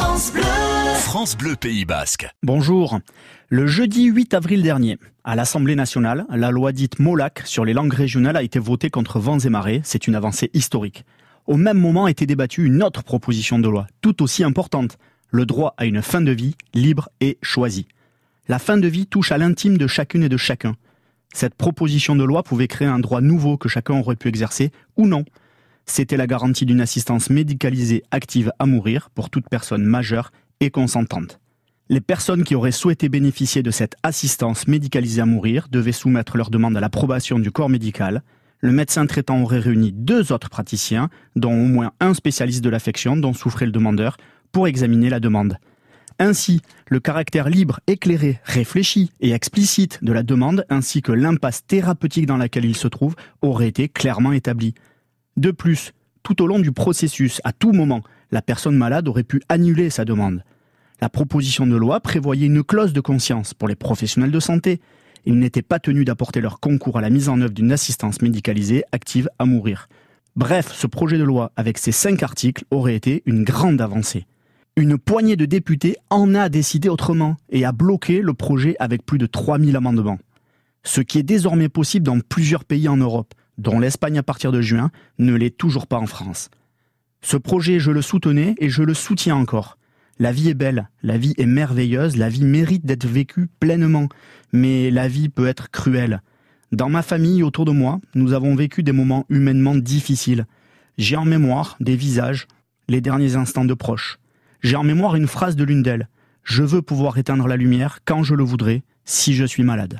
France Bleu. France Bleu Pays Basque. Bonjour. Le jeudi 8 avril dernier, à l'Assemblée nationale, la loi dite MOLAC sur les langues régionales a été votée contre vents et marées. C'est une avancée historique. Au même moment a été débattue une autre proposition de loi, tout aussi importante, le droit à une fin de vie libre et choisie. La fin de vie touche à l'intime de chacune et de chacun. Cette proposition de loi pouvait créer un droit nouveau que chacun aurait pu exercer ou non. C'était la garantie d'une assistance médicalisée active à mourir pour toute personne majeure et consentante. Les personnes qui auraient souhaité bénéficier de cette assistance médicalisée à mourir devaient soumettre leur demande à l'approbation du corps médical. Le médecin traitant aurait réuni deux autres praticiens, dont au moins un spécialiste de l'affection dont souffrait le demandeur, pour examiner la demande. Ainsi, le caractère libre, éclairé, réfléchi et explicite de la demande, ainsi que l'impasse thérapeutique dans laquelle il se trouve, auraient été clairement établis. De plus, tout au long du processus, à tout moment, la personne malade aurait pu annuler sa demande. La proposition de loi prévoyait une clause de conscience pour les professionnels de santé. Ils n'étaient pas tenus d'apporter leur concours à la mise en œuvre d'une assistance médicalisée active à mourir. Bref, ce projet de loi, avec ses cinq articles, aurait été une grande avancée. Une poignée de députés en a décidé autrement et a bloqué le projet avec plus de 3000 amendements. Ce qui est désormais possible dans plusieurs pays en Europe dont l'Espagne à partir de juin, ne l'est toujours pas en France. Ce projet, je le soutenais et je le soutiens encore. La vie est belle, la vie est merveilleuse, la vie mérite d'être vécue pleinement, mais la vie peut être cruelle. Dans ma famille, autour de moi, nous avons vécu des moments humainement difficiles. J'ai en mémoire des visages, les derniers instants de proches. J'ai en mémoire une phrase de l'une d'elles. Je veux pouvoir éteindre la lumière quand je le voudrais, si je suis malade.